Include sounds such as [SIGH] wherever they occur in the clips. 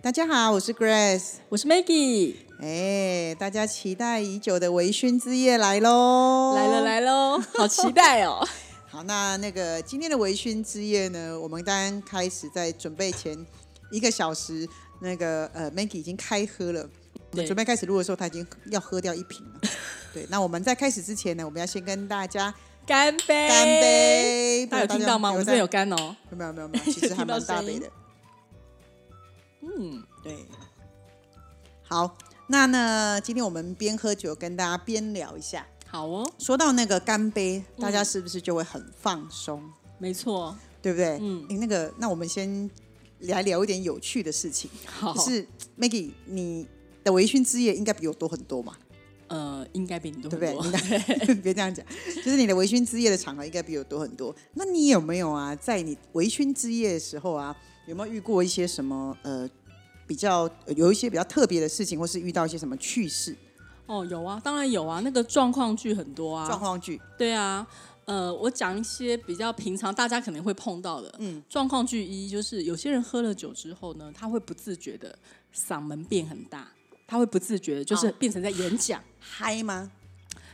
大家好，我是 Grace。我是 Maggie，哎，大家期待已久的微醺之夜来喽！来了来喽，好期待哦！[LAUGHS] 好，那那个今天的微醺之夜呢，我们当然开始在准备前一个小时，那个呃，Maggie 已经开喝了。我们对准备开始录的时候，他已经要喝掉一瓶了。[LAUGHS] 对，那我们在开始之前呢，我们要先跟大家干杯！干！杯。大家有听到吗？我们这边有干哦。没有没有没有，其实还蛮大杯的。[LAUGHS] 嗯，对，好，那呢，今天我们边喝酒跟大家边聊一下。好哦，说到那个干杯，大嗯家是不是就会很放松？没错。对不对？嗯诶那个，那我们先来聊一点有趣的事情。好，就是 Maggie，你的微醺之夜应该比我多很多嘛，呃，应该比你多对不对？[LAUGHS] [LAUGHS] 别这样讲，就是你的微醺之夜的场合应该比我多很多。那你有没有啊，在你微醺之夜的时候啊，有没有遇过一些什么呃比较呃有一些比较特别的事情，或是遇到一些什么趣事哦，有啊，当然有啊，那个状况剧很多啊。状况剧？对啊，呃，我讲一些比较平常大家可能会碰到的。嗯，状况剧一就是有些人喝了酒之后呢，他会不自觉的嗓门变很大，他会不自觉的就是哦变成在演讲。嗨吗？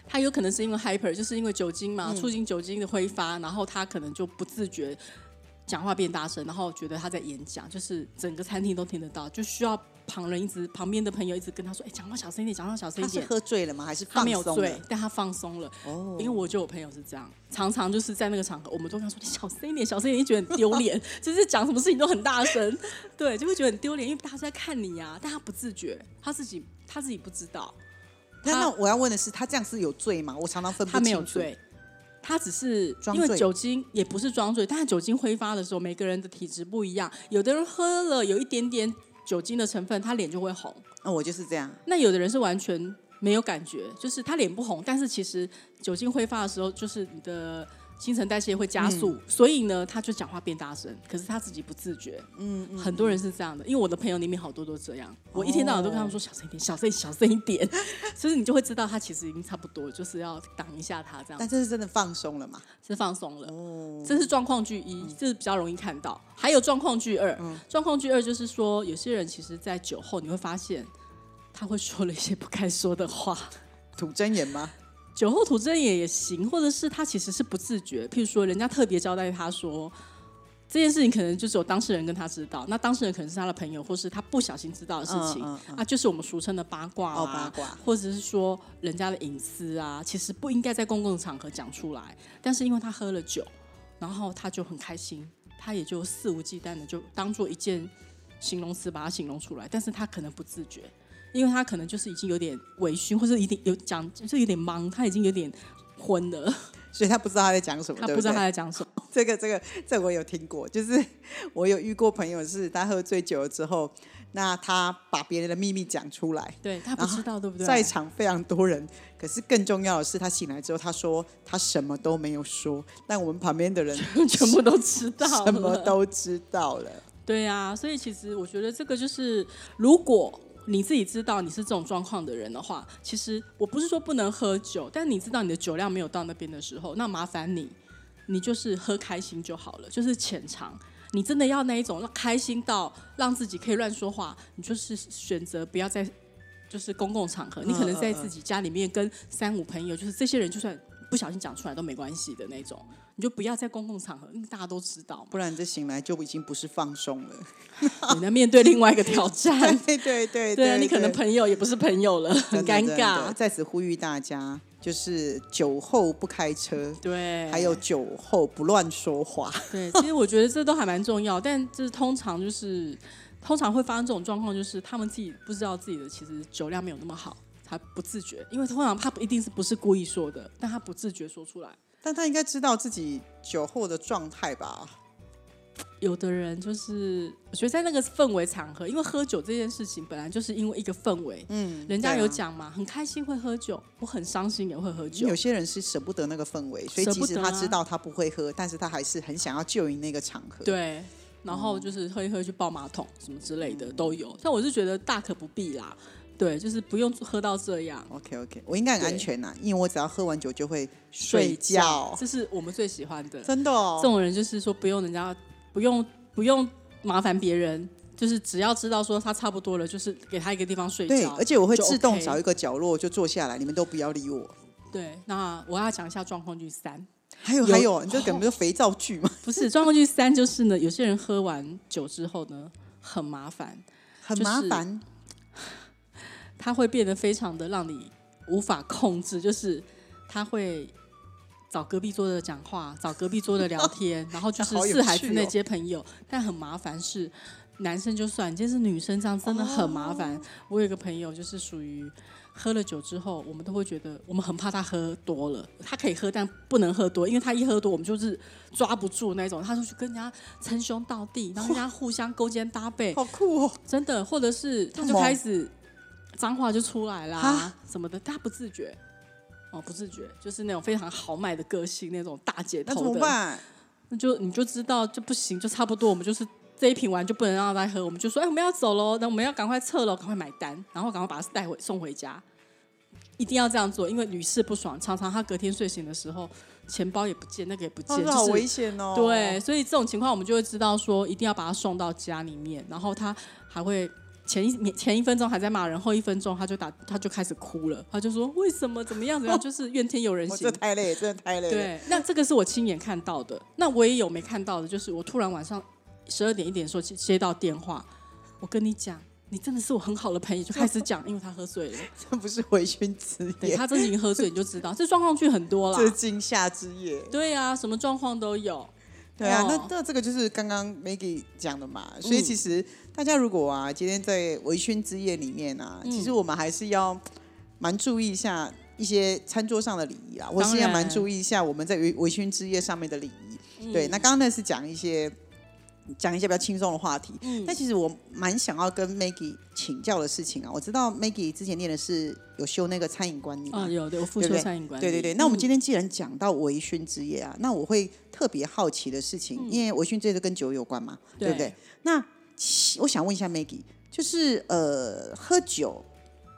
他有可能是因为 hyper，就是因为酒精嗯嘛，促进酒精的挥发，然后他可能就不自觉讲话变大声，然后觉得他在演讲，就是整个餐厅都听得到，就需要旁人一直旁边的朋友一直跟他说：“哎，讲话小声一点，讲话小声他是一点。喝醉了吗？还是”他没有醉？，但他放松了。哦因为我就有朋友是这样，常常就是在那个场合，我们都跟他说：“你小声一点，小声一点，觉得很丢脸，[LAUGHS] 就是讲什么事情都很大声，对，就会觉得很丢脸，因为大家在看你呀、但他不自觉，他自己他自己不知道。他那那我要问的是，他这样是有罪吗？我常常分不他没有清他只是因为酒精也不是装醉，但是酒精挥发的时候，每个人的体质不一样，有的人喝了有一点点酒精的成分，他脸就会红；那我就是这样。那有的人是完全没有感觉，就是他脸不红，但是其实酒精挥发的时候，就是你的。新陈代谢会加速，嗯所以呢，他就讲话变大声，可是他自己不自觉。嗯嗯，很多人是这样的，因为我的朋友里面好多都这样。我一天到晚都跟他们说小声一点，小声小声一点，[LAUGHS] 所以你就会知道他其实已经差不多，就是要挡一下他这样。但这是真的放松了嘛？是放松了。哦，这是状况剧一，这是比较容易看到。还有状况剧二，嗯状况剧二就是说，有些人其实在酒后你会发现，他会说了一些不该说的话。吐真言吗？酒后吐真言也行，或者是他其实是不自觉。譬如说，人家特别交代他说这件事情，可能就只有当事人跟他知道，那当事人可能是他的朋友，或是他不小心知道的事情、嗯嗯嗯啊，就是我们俗称的八卦、啊、哦八卦或者是说人家的隐私啊，其实不应该在公共场合讲出来。但是因为他喝了酒，然后他就很开心，他也就肆无忌惮的就当做一件形容词把它形容出来，但是他可能不自觉。因为他可能就是已经有点微醺，或者一定有讲，就是有点忙，他已经有点昏了，[LAUGHS] 所以他不知道他在讲什么，他不知道他在讲什么。[LAUGHS] 这个这个这我有听过，就是我有遇过朋友是他喝醉酒了之后，那他把别人的秘密讲出来，对他不知道，对不对？在场非常多人，可是更重要的是他醒来之后，他说他什么都没有说，但我们旁边的人 [LAUGHS] 全部都知道，什么都知道了。对啊。所以其实我觉得这个就是，如果你自己知道你是这种状况的人的话，其实我不是说不能喝酒，但你知道你的酒量没有到那边的时候，那麻烦你，你就是喝开心就好了，就是浅尝。你真的要那一种让开心到让自己可以乱说话，你就是选择不要在就是公共场合，你可能在自己家里面跟三五朋友，就是这些人就算不小心讲出来都没关系的那种，你就不要在公共场合，因为大家都知道，不然这醒来就已经不是放松了。[LAUGHS] 你在面对另外一个挑战。[LAUGHS] 对对对对啊，你可能朋友也不是朋友了，很尴尬。在此呼吁大家，就是酒后不开车，对，还有酒后不乱说话。对，其实我觉得这都还蛮重要，但这通常就是通常会发生这种状况，就是他们自己不知道自己的其实酒量没有那么好，他不自觉，因为通常他不一定是不是故意说的，但他不自觉说出来。但他应该知道自己酒后的状态吧？有的人就是，我觉得在那个氛围场合，因为喝酒这件事情本来就是因为一个氛围，嗯，人家有讲嘛，很开心会喝酒，我很伤心也会喝酒有。些人是舍不得那个氛围，所以即使他知道他不会喝，但是他还是很想要救赢那个场合。，对，然后就是喝一喝去抱马桶什么之类的都有，但我是觉得大可不必啦。对，就是不用喝到这样。OK OK，我应该很安全呐，因为我只要喝完酒就会睡觉，这是我们最喜欢的。真的哦。这种人就是说不用人家不用不用麻烦别人，就是只要知道说他差不多了，就是给他一个地方睡对，觉。而且我会自动找一个角落就坐下来，你们都不要理我。对，那我要讲一下状况剧三，有还有还有，你这根本就肥皂剧嘛，不是状况剧三，就是呢，有些人喝完酒之后呢，很麻烦，很就是他会变得非常的让你无法控制，就是他会找隔壁桌的讲话，找隔壁桌的聊天，然后就是四海之内趣哦接朋友。但很麻烦是，男生就算，你今天是女生，这样真的很麻烦。我有一个朋友就是属于。喝了酒之后，我们都会觉得，我们很怕他喝多了。他可以喝，但不能喝多，因为他一喝多，我们就是抓不住那种。他就去跟人家称兄道弟，然后人家互相勾肩搭背，好酷哦！真的，或者是他就开始脏话就出来啦什么的，他不自觉。哦，不自觉，就是那种非常豪迈的个性，那种大姐那怎头的，么办？那就你就知道就不行，就差不多，我们就是这一瓶完就不能让他再喝，我们就说，哎，我们要走喽，那我们要赶快撤喽，赶快买单，然后赶快把他带回送回家，一定要这样做，因为屡试不爽，常常他隔天睡醒的时候，钱包也不见，那个也不见，哦，好危险哦。对，，所以这种情况我们就会知道说，一定要把他送到家里面，然后他还会前一前一分钟还在骂人，后一分钟他就打他就开始哭了，他就说为什么怎么样怎么样，就是怨天尤人我型这。太累，真的太累了。对，那这个是我亲眼看到的，那我也有没看到的，就是我突然晚上十二点一点的时候接接到电话，我跟你讲。你真的是我很好的朋友，就开始讲，因为他喝醉了。[LAUGHS] 这不是微醺之夜，对他真的已经喝醉，你就知道这状况剧很多啦这。是惊吓之夜。对啊，什么状况都有。对啊，那哦那这个就是刚刚 Maggie 讲的嘛，所以嗯其实大家如果啊，今天在微醺之夜里面啊，嗯。其实我们还是要蛮注意一下一些餐桌上的礼仪啊，我是要蛮注意一下我们在微微醺之夜上面的礼仪。嗯对，那刚刚那是讲一些讲一些比较轻松的话题，嗯。但其实我蛮想要跟 Maggie 请教的事情啊，我知道 Maggie 之前念的是有修那个餐饮管理嘛，啊，有的，我复修对？对餐饮管理。对对对，那我们嗯今天既然讲到微醺之夜啊，那我会特别好奇的事情，因为微醺之夜跟酒有关嘛，对。不对？那其我想问一下 Maggie，就是呃，喝酒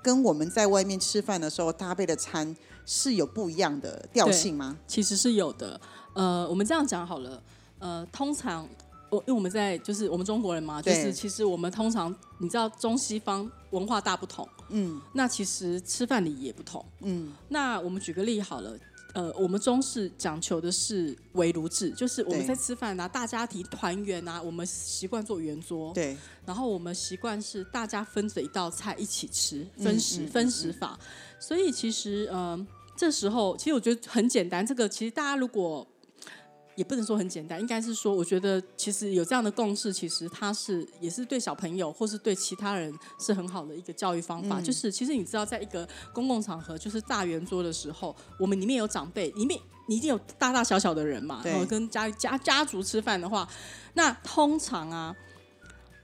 跟我们在外面吃饭的时候搭配的餐是有不一样的调性吗？其实是有的。呃，我们这样讲好了。呃，通常我因为我们在就是我们中国人嘛，就是其实我们通常你知道中西方文化大不同，嗯那其实吃饭礼仪也不同。嗯，那我们举个例好了。呃，我们中式讲求的是围炉制，就是我们在吃饭啊，大家庭团圆啊，我们习惯做圆桌，对，然后我们习惯是大家分着一道菜一起吃，嗯分食、嗯分食法。所以其实，嗯、这时候其实我觉得很简单。这个其实大家如果也不能说很简单，应该是说，我觉得其实有这样的共识，其实它是也是对小朋友或是对其他人是很好的一个教育方嗯法。就是其实你知道，在一个公共场合，就是大圆桌的时候，我们里面有长辈，里面你一定有大大小小的人嘛，对然后跟家家家族吃饭的话，那通常啊。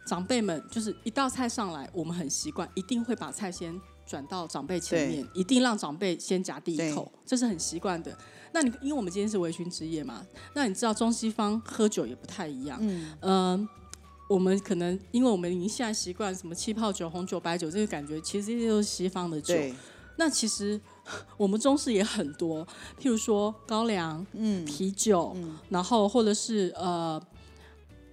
长辈们就是一道菜上来，我们很习惯，一定会把菜先转到长辈前面，一定让长辈先夹第一口，这是很习惯的。那你因为我们今天是微醺之夜嘛，那你知道中西方喝酒也不太一样，嗯，呃、我们可能因为我们已经现在习惯什么气泡酒、红酒、白酒这个感觉，其实这些都是西方的酒。对，那其实我们中式也很多，譬如说高粱、嗯啤酒，嗯然后或者是呃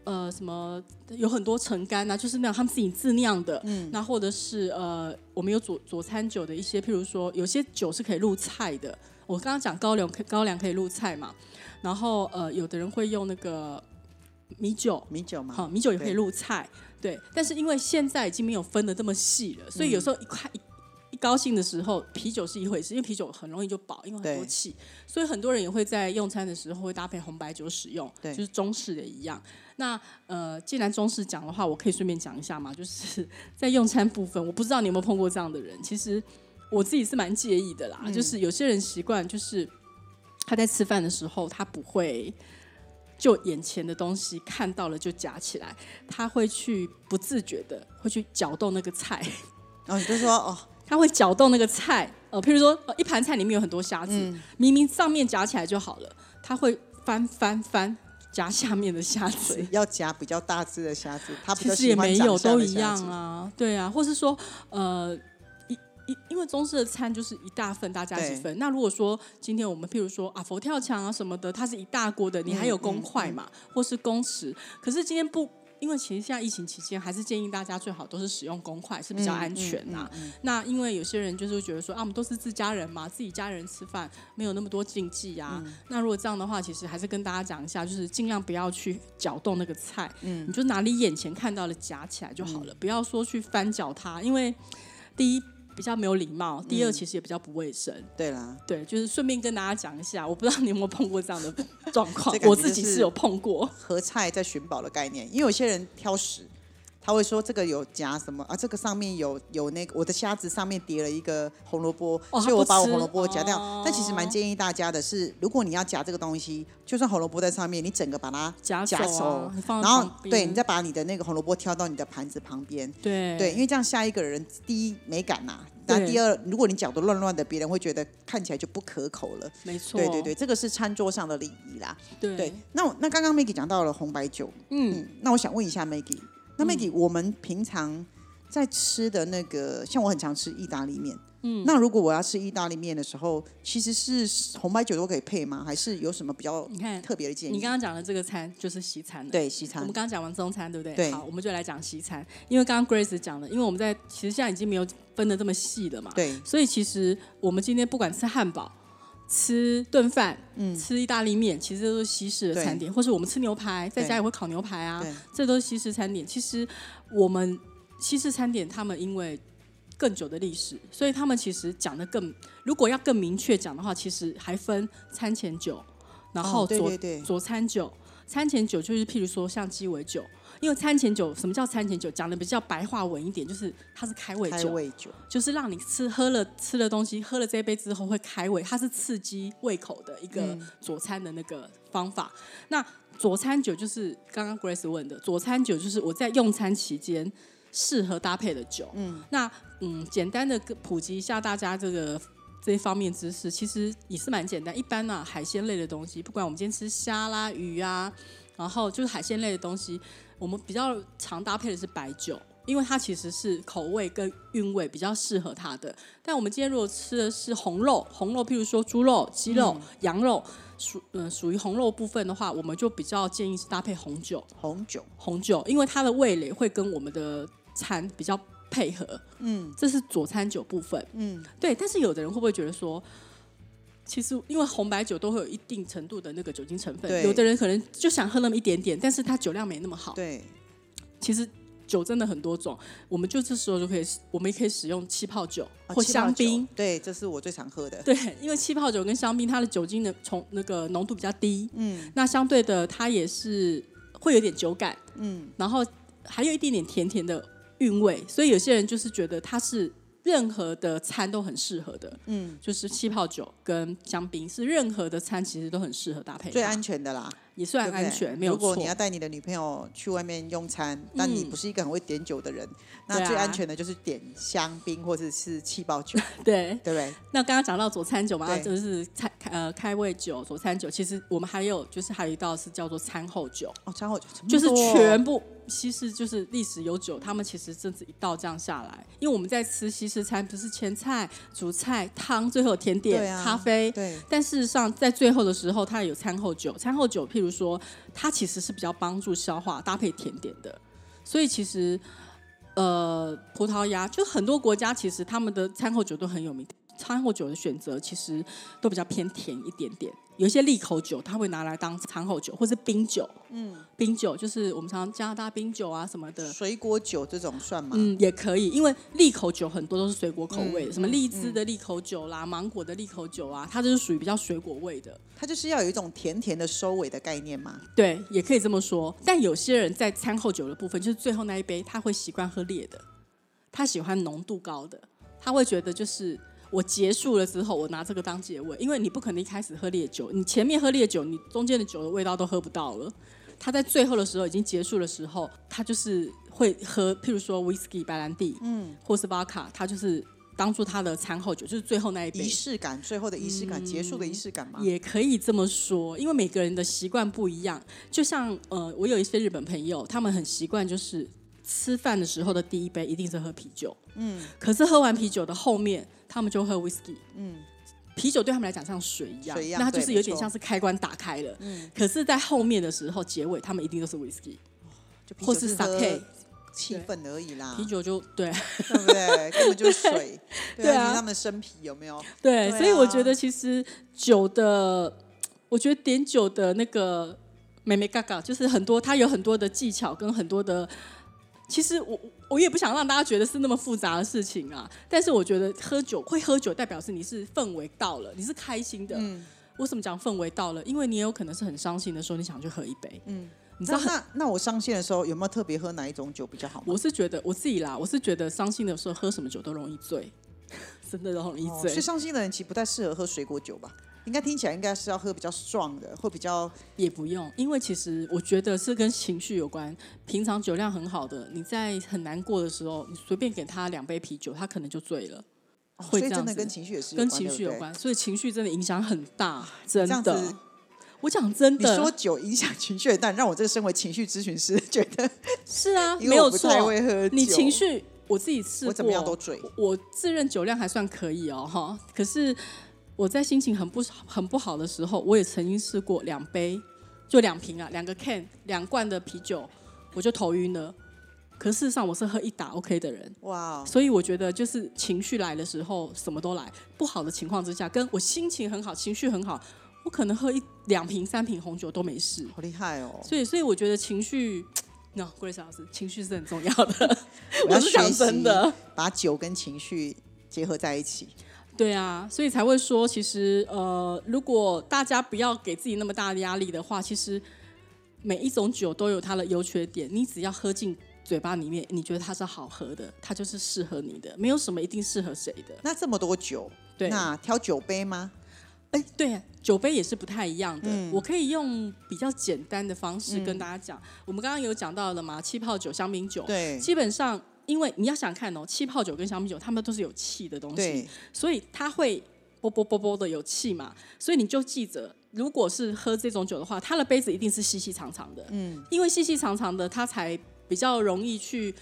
呃什么，有很多陈干啊，就是那种他们自己自酿的。嗯，那或者是呃，我们有佐佐餐酒的一些，譬如说有些酒是可以入菜的。我刚刚讲高粱高粱可以入菜嘛，然后呃，有的人会用那个米酒，米酒嘛，好，米酒也可以对入菜，对。但是因为现在已经没有分的这么细了，所以有时候一块一一高兴的时候，啤酒是一回事，因为啤酒很容易就饱，因为很多气，所以很多人也会在用餐的时候会搭配红白酒使用，对。就是中式的一样。那呃，既然中式讲的话，我可以顺便讲一下嘛，就是 [LAUGHS] 在用餐部分，我不知道你有没有碰过这样的人，其实我自己是蛮介意的啦，嗯就是有些人习惯就是他在吃饭的时候，他不会就眼前的东西看到了就夹起来，他会去不自觉的会去搅动那个菜，[LAUGHS] 然后你就说哦，他会搅动那个菜，呃，譬如说、呃、一盘菜里面有很多虾子，嗯明明上面夹起来就好了，他会翻翻翻夹下面的虾子。要夹比较大只的虾子，他比较其实也没有，都一样。啊，对啊，或是说，呃，因为中式的餐就是一大份，大家一起分。那如果说今天我们譬如说啊佛跳墙啊什么的，它是一大锅的，你还有嗯公筷嘛，或是公匙。可是今天不。因为其实现在疫情期间，还是建议大家最好都是使用公筷，是比较安全呐、嗯那因为有些人就是觉得说啊，我们都是自家人嘛，自己家人吃饭没有那么多禁忌啊。嗯那如果这样的话，其实还是跟大家讲一下，就是尽量不要去搅动那个菜，嗯，你就拿你眼前看到的夹起来就好嗯了，不要说去翻搅它，因为第一比较没有礼貌，第嗯二其实也比较不卫生。对啦，对，就是顺便跟大家讲一下，我不知道你有没有碰过这样的状况我自己是是有碰过。合菜在寻宝的概念，因为有些人挑食，他会说这个有夹什么啊，这个上面有有那个我的虾子上面叠了一个红萝卜，哦所以我把我红萝卜夹掉。哦。但其实蛮建议大家的是，如果你要夹这个东西，就算红萝卜在上面，你整个把它夹夹手啊你放在然后对你再把你的那个红萝卜挑到你的盘子旁边。对。对，因为这样下一个人第一美感呐、那第二，如果你搅得乱乱的，别人会觉得看起来就不可口了。没错，对对对，这个是餐桌上的礼仪啦。对。对，那我那刚刚 Maggie 讲到了红白酒，嗯，嗯，那我想问一下 Maggie，那 Maggie，、我们平常在吃的那个，像我很常吃意大利面，嗯，那如果我要吃意大利面的时候，其实是红白酒都可以配吗？还是有什么比较你看特别的建议？你刚刚讲的这个餐就是西餐了。对西餐我们刚刚讲完中餐，对不对？对好，我们就来讲西餐。因为刚刚 Grace 讲了，因为我们在其实现在已经没有分的这么细了嘛，对所以其实我们今天不管吃汉堡、吃顿饭、吃意大利面，其实都是西式的餐点，或是我们吃牛排，在家也会烤牛排啊，这都是西式餐点。其实我们西式餐点，他们因为更久的历史，所以他们其实讲的更，如果要更明确讲的话，其实还分餐前酒，然后佐、佐餐酒。餐前酒就是譬如说像鸡尾酒，因为餐前酒什么叫餐前酒？讲的比较白话文一点，就是它是开胃酒，开胃酒，就是让你吃喝了吃了东西，喝了这一杯之后会开胃，它是刺激胃口的一个嗯佐餐的那个方法。那佐餐酒就是刚刚 Grace 问的，佐餐酒就是我在用餐期间适合搭配的酒。嗯，那嗯，简单的普及一下大家这个。这一方面知识其实也是蛮简单，一般呢、海鲜类的东西，不管我们今天吃虾啦、鱼啊，然后就是海鲜类的东西，我们比较常搭配的是白酒，因为它其实是口味跟韵味比较适合它的。但我们今天如果吃的是红肉，红肉譬如说猪肉、鸡肉、羊肉，属嗯属于红肉部分的话，我们就比较建议是搭配红酒，红酒，红酒，因为它的味蕾会跟我们的餐比较配合。嗯，这是佐餐酒部分。嗯，对。但是有的人会不会觉得说？其实，因为红白酒都会有一定程度的那个酒精成分，有的人可能就想喝那么一点点，但是他酒量没那么好。对，其实酒真的很多种，我们就这时候就可以，我们也可以使用气泡酒哦或香槟。对，这是我最常喝的。对，因为气泡酒跟香槟它的酒精的从那个浓度比较低，嗯，那相对的它也是会有点酒感，嗯，然后还有一点点甜甜的韵味，所以有些人就是觉得它是任何的餐都很适合的，嗯，就是气泡酒跟香槟是任何的餐其实都很适合搭配，最安全的啦，也算安全，没有错如果你。要带你的女朋友去外面用餐，但你嗯不是一个很会点酒的人，对那啊。最安全的就是点香槟或者是气泡酒，[LAUGHS] 对，对不对？那刚刚讲到佐餐酒嘛，对。就是餐呃开胃酒、佐餐酒，其实我们还有就是还有一道是叫做餐后酒，哦，餐后酒就是全部西式就是历史悠久，他们其实甚至一道这样下来，因为我们在吃西式餐不是前菜、主菜、汤，最后甜点、啊咖啡。对但事实上，在最后的时候，它有餐后酒。餐后酒，譬如说，它其实是比较帮助消化、搭配甜点的。所以其实，呃，葡萄牙就很多国家，其实他们的餐后酒都很有名。餐后酒的选择其实都比较偏甜一点点，有一些利口酒，它会拿来当餐后酒，或是冰酒。嗯，冰酒就是我们常常加拿大冰酒啊什么的。水果酒这种算吗？嗯，也可以，因为利口酒很多都是水果口味的，嗯什么荔枝的利口酒啦、芒果的利口酒啊，它就是属于比较水果味的。它就是要有一种甜甜的收尾的概念嘛。对，也可以这么说。但有些人在餐后酒的部分，就是最后那一杯，他会习惯喝烈的，他喜欢浓度高的，他会觉得就是我结束了之后，我拿这个当结尾，因为你不可能一开始喝烈酒，你前面喝烈酒，你中间的酒的味道都喝不到了。他在最后的时候已经结束的时候，他就是会喝，譬如说 whisky 白兰地，嗯，或是 vodka，他就是当做他的餐后酒，就是最后那一杯仪式感，最后的仪式感，结束的仪式感嘛？也可以这么说，因为每个人的习惯不一样。就像呃，我有一些日本朋友，他们很习惯就是吃饭的时候的第一杯一定是喝啤酒，嗯，可是喝完啤酒的后面，他们就喝 whisky，嗯，啤酒对他们来讲像水一样，水一样那它就是有点像是开关打开了，嗯，可是，在后面的时候，结尾他们一定都是 whisky，就或是 sake，气氛而已啦，啤酒就对。对不对？[LAUGHS] 根本就是水，对对啊。他们的生啤有没有？对，对所以我啊觉得其实酒的，我觉得点酒的那个美美嘎嘎，就是很多它有很多的技巧跟很多的。其实我我也不想让大家觉得是那么复杂的事情啊，但是我觉得喝酒会喝酒，代表是你是氛围到了，你是开心的。嗯为什么讲氛围到了？因为你也有可能是很伤心的时候，你想去喝一杯。嗯，你知道，那那那我伤心的时候有没有特别喝哪一种酒比较好吗？我是觉得我自己啦，我是觉得伤心的时候喝什么酒都容易醉，[LAUGHS] 真的都容易醉。哦所以伤心的人其实不太适合喝水果酒吧？应该听起来应该是要喝比较壮的，会比较也不用，因为其实我觉得是跟情绪有关。平常酒量很好的，你在很难过的时候，你随便给他两杯啤酒，他可能就醉了，会所以这样子真的跟情绪也是有跟情绪有关。所以情绪真的影响很大，真的。我讲真的你的，说酒影响情绪，但让我这个身为情绪咨询师觉得，是啊，[LAUGHS] 因没有错你情绪，我自己试过，我怎么样都醉。我自认酒量还算可以哦，哈。可是我在心情很不很不好的时候，我也曾经试过两杯，就两瓶啊，两个 can 两罐的啤酒，我就头晕了。可事实上我是喝一打 OK 的人，哇，所以我觉得就是情绪来的时候什么都来，不好的情况之下，跟我心情很好、情绪很好，我可能喝一两瓶、三瓶红酒都没事。好厉害哦！所以，所以我觉得情绪，那、no, 郭丽莎老师，情绪是很重要的。我是讲学习真的。把酒跟情绪结合在一起。对啊，所以才会说，其实呃，如果大家不要给自己那么大的压力的话，其实每一种酒都有它的优缺点，你只要喝进嘴巴里面，你觉得它是好喝的，它就是适合你的，没有什么一定适合谁的。那这么多酒，对，那挑酒杯吗？哎，对，酒杯也是不太一样的。嗯我可以用比较简单的方式跟大家讲，我们刚刚有讲到了嘛，气泡酒、香槟酒，对基本上。因为你要想看哦，气泡酒跟香米酒，它们都是有气的东西，所以它会啵啵啵啵的有气嘛，所以你就记着，如果是喝这种酒的话，它的杯子一定是细细长长的，嗯，因为细细长长的，它才比较容易去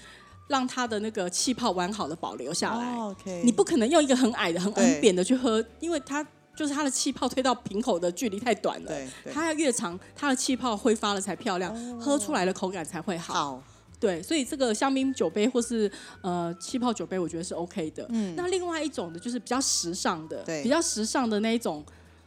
让它的那个气泡完好的保留下来。哦 OK，你不可能用一个很矮的、很对很扁的去喝，因为它就是它的气泡推到瓶口的距离太短了。它要越长，它的气泡挥发了才漂亮，喝出来的口感才会好。好，对，所以这个香槟酒杯或是呃气泡酒杯，我觉得是 OK 的。嗯，那另外一种的就是比较时尚的，对比较时尚的那一种，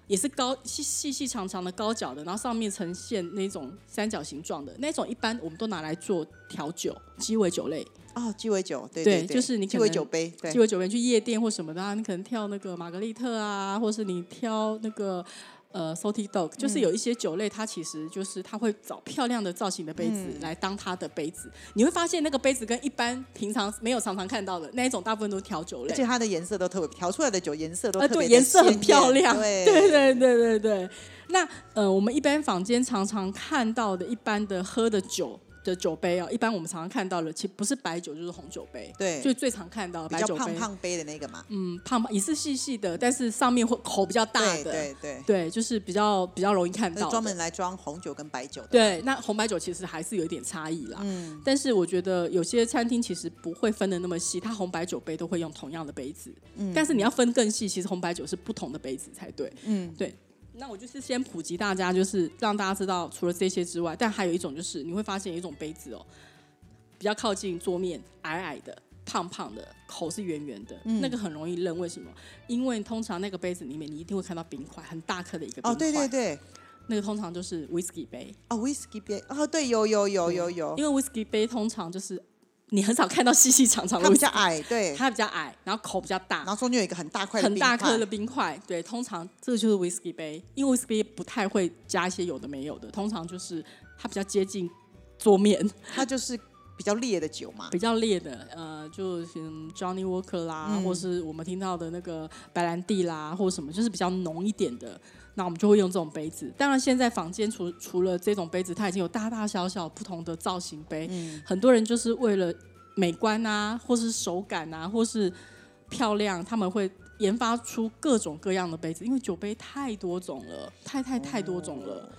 也是高细细细长长的高脚的，然后上面呈现那种三角形状的那种，一般我们都拿来做调酒、鸡尾酒类。哦，鸡尾酒，对对对，就是你鸡尾酒杯，对鸡，尾酒杯去夜店或什么的啊，你可能跳那个玛格丽特啊，或是你挑那个呃 salty dog，就是有一些酒类，它其实就是它会找漂亮的造型的杯子嗯来当它的杯子。你会发现那个杯子跟一般平常没有常常看到的那一种，大部分都是调酒类而。且它的颜色都特别，调出来的酒颜色都呃，对，特别的颜色很漂亮，艳对 [LAUGHS] 对对对对对。那呃，我们一般坊间常常看到的一般的喝的酒的酒杯啊，一般我们常常看到的，其实不是白酒就是红酒杯，对就最常看到的白酒杯。胖胖杯的那个嘛，嗯，胖胖也是细细的，但是上面会口比较大的，对对，对就是比较比较容易看到专门来装红酒跟白酒的，对，那红白酒其实还是有一点差异啦。嗯，但是我觉得有些餐厅其实不会分的那么细，它红白酒杯都会用同样的杯子。嗯，但是你要分更细，其实红白酒是不同的杯子才对。嗯，对。那我就是先普及大家，就是让大家知道，除了这些之外，但还有一种就是你会发现有一种杯子哦，比较靠近桌面，矮矮的、胖胖的，口是圆圆的，嗯那个很容易扔。为什么？因为通常那个杯子里面你一定会看到冰块，很大颗的一个冰块。哦，对对对，那个通常就是 whisky 杯，哦，whisky 杯，哦，对，有有有有有，因为 whisky 杯通常就是你很少看到细细长长的它比较矮，对，它比较矮，然后口比较大然，后中间有一个很大块的很大颗的冰块。对，通常这个就是 whisky 杯，因为 whisky 杯不太会加一些有的没有的，通常就是它比较接近桌面。它就是比较烈的酒嘛。比较烈的，呃，就像 Johnny Walker 啦，嗯或是我们听到的那个白兰地啦，或者什么，就是比较浓一点的，那我们就会用这种杯子。当然，现在房间除除了这种杯子，它已经有大大小小不同的造型杯，嗯很多人就是为了美观啊，或是手感啊，或是漂亮，他们会研发出各种各样的杯子，因为酒杯太多种了，太太太多种了，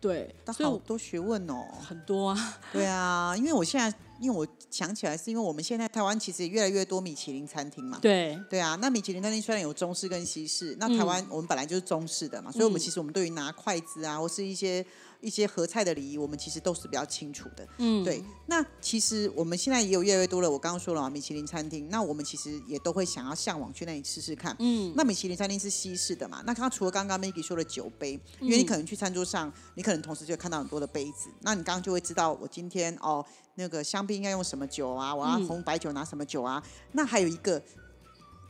对，但所以多学问哦。很多啊，对啊，因为我现在，因为我想起来，是因为我们现在台湾其实也越来越多米其林餐厅嘛。对，对啊，那米其林餐厅虽然有中式跟西式，那台湾我们本来就是中式的嘛，所以我们嗯其实我们对于拿筷子啊，或是一些一些合菜的礼仪，我们其实都是比较清楚的。嗯，对，那其实我们现在也有越来越多了。我刚刚说了嘛，米其林餐厅，那我们其实也都会想要向往去那里试试看。嗯，那米其林餐厅是西式的嘛？那刚刚除了刚刚 Maggie 说的酒杯，因为你可能去餐桌上，你可能同时就会看到很多的杯子，那你刚刚就会知道我今天哦，那个香槟应该用什么酒啊？我要嗯红白酒拿什么酒啊？那还有一个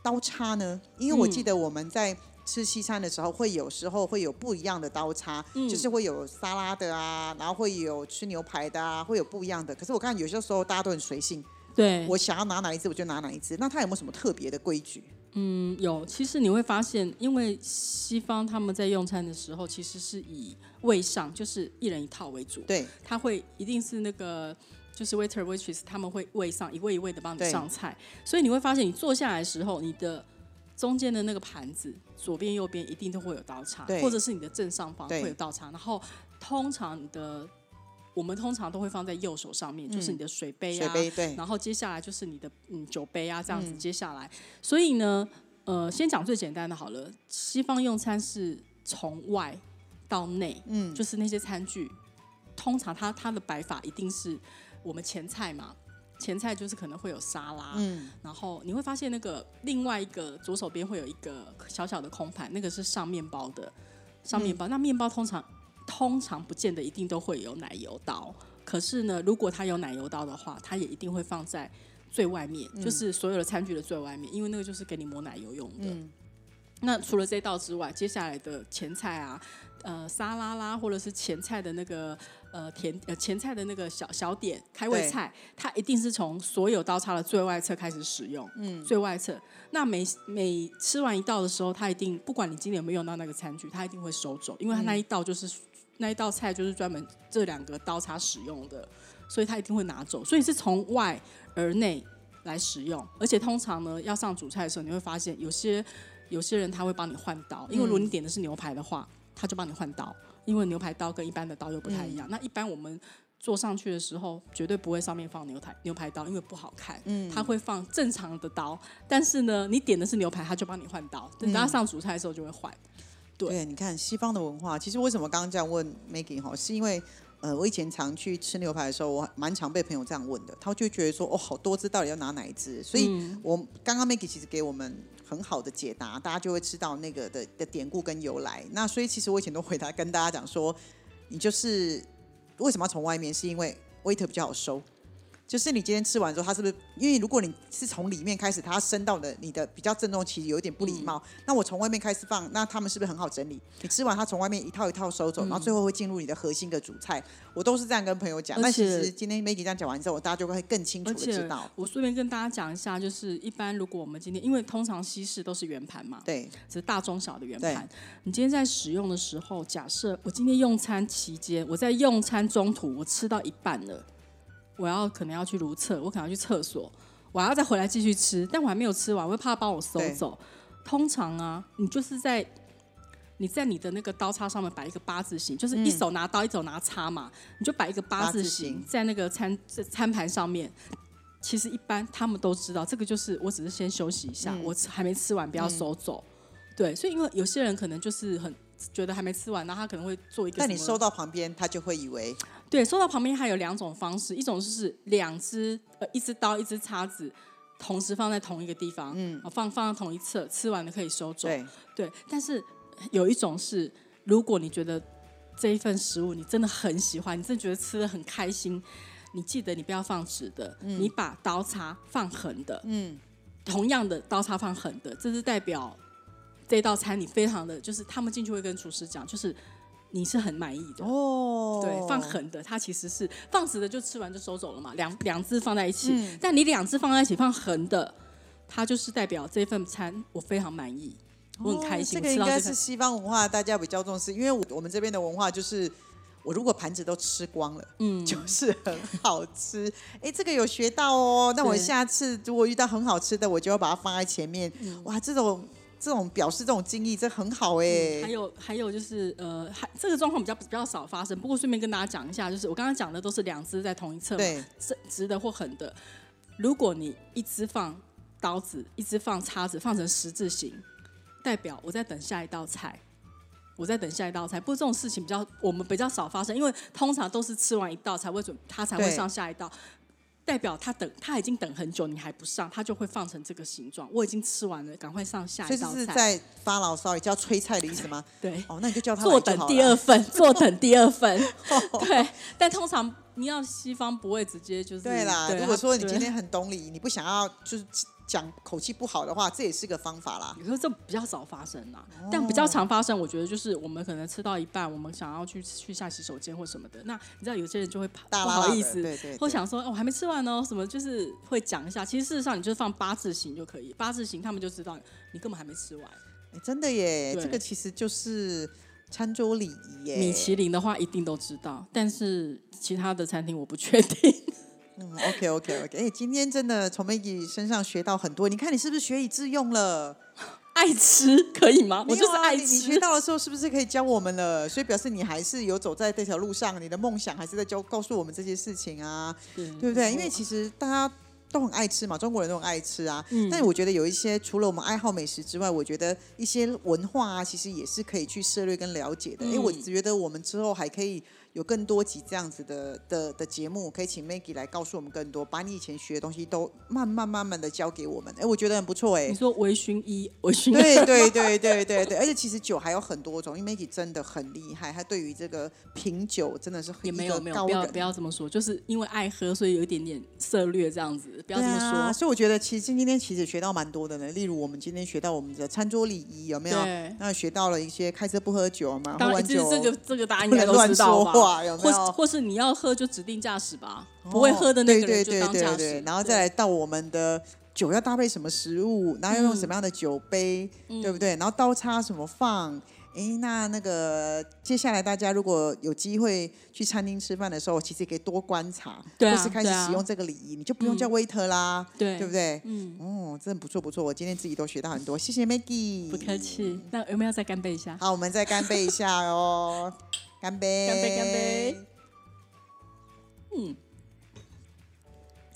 刀叉呢？因为我记嗯得我们在吃西餐的时候，会有时候会有不一样的刀叉，嗯就是会有沙拉的啊，然后会有吃牛排的啊，会有不一样的。可是我看有些时候大家都很随性，对，我想要拿哪一只我就拿哪一只。那它有没有什么特别的规矩？嗯，有。其实你会发现，因为西方他们在用餐的时候，其实是以位上，就是一人一套为主。对，他会一定是那个就是 waiter waitress 他们会位上一位一位的帮你上菜，所以你会发现你坐下来的时候，你的中间的那个盘子左边右边一定都会有刀叉，或者是你的正上方会有刀叉，然后通常你的我们通常都会放在右手上面，就是你的水杯啊，水杯对，然后接下来就是你的嗯酒杯啊，这样子嗯接下来，所以呢，呃，先讲最简单的好了。西方用餐是从外到内，嗯，就是那些餐具，通常它它的摆法一定是我们前菜嘛，前菜就是可能会有沙拉，嗯，然后你会发现那个另外一个左手边会有一个小小的空盘，那个是上面包的，上面包。那面包通常通常不见得一定都会有奶油刀，可是呢，如果它有奶油刀的话，它也一定会放在最外面，就是所有的餐具的最外面，因为那个就是给你抹奶油用的。嗯那除了这道之外，接下来的前菜啊，呃，沙拉啦，或者是前菜的那个呃甜呃前菜的那个小小点开胃菜，它一定是从所有刀叉的最外侧开始使用，嗯，最外侧。那每每吃完一道的时候，它一定不管你今天有没有用到那个餐具，它一定会收走，因为它那一道就是、那一道菜就是专门这两个刀叉使用的，所以它一定会拿走，所以是从外而内来使用，而且通常呢，要上主菜的时候，你会发现有些有些人他会帮你换刀，因为如果你点的是牛排的话，他就帮你换刀，因为牛排刀跟一般的刀又不太一样。那一般我们坐上去的时候，绝对不会上面放牛排牛排刀，因为不好看。嗯，他会放正常的刀，但是呢，你点的是牛排，他就帮你换刀，等到上主菜的时候就会换。对对，你看西方的文化，其实为什么刚刚这样问 Maggie 哈，是因为呃，我以前常去吃牛排的时候，我蛮常被朋友这样问的，他就觉得说，哦，好多只，到底要拿哪一只？所以嗯我刚刚 Maggie 其实给我们很好的解答，大家就会知道那个的的典故跟由来。那所以其实我以前都回答跟大家讲说，你就是为什么要从外面，是因为 waiter 比较好收。就是你今天吃完之后，它是不是？因为如果你是从里面开始，它升到的你的比较正中，其实有一点不礼貌。那我从外面开始放，那他们是不是很好整理？你吃完，它从外面一套一套收走，然后最后会进入你的核心的主菜。我都是这样跟朋友讲。那其且实今天 Maggie 这样讲完之后，大家就会更清楚的知道。我顺便跟大家讲一下，就是一般如果我们今天，因为通常西式都是圆盘嘛，对，只是大中小的圆对盘。你今天在使用的时候，假设我今天用餐期间，我在用餐中途我吃到一半了，我要可能要去如厕，我可能要去厕所，我还要再回来继续吃，但我还没有吃完，我会怕帮我收走。通常啊，你就是在你在你的那个刀叉上面摆一个八字形，就是一手拿刀，一手拿叉嘛，你就摆一个八字形形在那个餐餐盘上面。其实一般他们都知道，这个就是我只是先休息一下，嗯我还没吃完，不要收走。对，所以因为有些人可能就是很觉得还没吃完，然后他可能会做一个。但你收到旁边，他就会以为对，收到旁边还有两种方式，一种就是两只呃一只刀一只叉子同时放在同一个地方，嗯，放放在同一侧，吃完了可以收走。对，对，但是有一种是，如果你觉得这一份食物你真的很喜欢，你真的觉得吃的很开心，你记得你不要放直的，你把刀叉放横的，嗯，同样的刀叉放横的，这是代表这道餐你非常的就是他们进去会跟厨师讲，就是你是很满意的。哦，对，放狠的，它其实是放直的，就吃完就收走了嘛。两两只放在一起，嗯但你两只放在一起放横的，它就是代表这份餐我非常满意，我很开心。哦这个应该是西方文化大家比较重视，因为我我们这边的文化就是。我如果盘子都吃光了，嗯，就是很好吃。[LAUGHS] 哎，这个有学到哦。那我下次如果遇到很好吃的，我就要把它放在前面。哇，这种这种表示这种敬意，这很好哎、还有还有就是呃，还这个状况比较比较少发生。不过顺便跟大家讲一下，就是我刚刚讲的都是两只在同一侧嘛，对，直直的或横的。如果你一只放刀子，一只放叉子，放成十字形，代表我在等下一道菜。我在等下一道菜，不过这种事情比较我们比较少发生，因为通常都是吃完一道才会准，他才会上下一道。代表他等他已经等很久，你还不上，他就会放成这个形状。我已经吃完了，赶快上下一道菜。是在发牢骚，也叫催菜的意思吗？对，哦，那你就叫他坐等第二份，坐等第二份。[LAUGHS] 对，但通常你要西方不会直接就是对啦，对如果说你今天很懂礼，你不想要就是讲口气不好的话，这也是个方法啦。你说这比较少发生啦，哦但比较常发生，我觉得就是我们可能吃到一半，我们想要去去下洗手间或什么的，那你知道有些人就会怕不好意思，对对对或想说、哦、我还没吃完哦，什么就是会讲一下。其实事实上你就放八字形就可以，八字形他们就知道你根本还没吃完。哎真的耶，这个其实就是餐桌礼仪耶。米其林的话一定都知道，但是其他的餐厅我不确定。嗯，OK OK OK，哎，今天真的从 Maggie 身上学到很多。你看你是不是学以致用了？[LAUGHS] 爱吃可以吗？我就是爱吃。你你学到的时候是不是可以教我们了？所以表示你还是有走在这条路上，你的梦想还是在教告诉我们这些事情啊。对对不对？因为其实大家都很爱吃嘛，中国人都很爱吃啊。嗯但我觉得有一些除了我们爱好美食之外，我觉得一些文化啊，其实也是可以去涉略跟了解的。因为我嗯觉得我们之后还可以有更多集这样子的的的节目，可以请 Maggie 来告诉我们更多，把你以前学的东西都慢慢慢慢的教给我们。哎，我觉得很不错哎你。说微醺一、[LAUGHS] 微醺对，对对对对对，而且其实酒还有很多种，因为 Maggie 真的很厉害，他对于这个品酒真的是也没有没有，不要不要这么说，就是因为爱喝，所以有一点点涉略这样子，不要这么说。所以我觉得其实今天其实学到蛮多的呢。例如我们今天学到我们的餐桌礼仪有没有？那学到了一些开车不喝酒嘛，喝当然，完酒这这个这个大家应不该都能乱说知道吧？话，有没有？或或是你要喝就指定驾驶吧，不会喝的那个人就对当驾驶。对对对对，然后再来到我们的酒要搭配什么食物，然后要用什么样的酒杯，嗯对不对？然后刀叉什么放？诶，那那个接下来大家如果有机会去餐厅吃饭的时候，其实可以多观察，对啊或是开始使用这个礼仪，你就不用叫 waiter 啦，对对不对？嗯，哦，真的不错不错，我今天自己都学到很多，谢谢 Maggie，不客气。那有没有再干杯一下？好，我们再干杯一下哦，干杯，干杯干杯。嗯，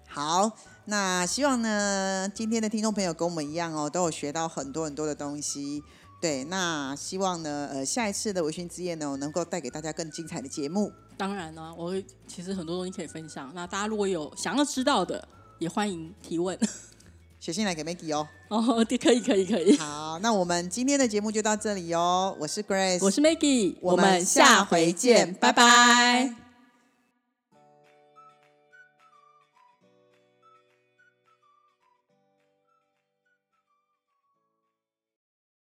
好，那希望呢，今天的听众朋友跟我们一样哦，都有学到很多很多的东西。对，那希望呢，呃，下一次的微醺之夜呢，我能够带给大家更精彩的节目。当然呢，我会其实很多东西可以分享。那大家如果有想要知道的，也欢迎提问。[LAUGHS] 写信来给 Maggie 哦。哦，可以可以可以。好，那我们今天的节目就到这里哦。我是 Grace，我是 Maggie，我们下回见拜拜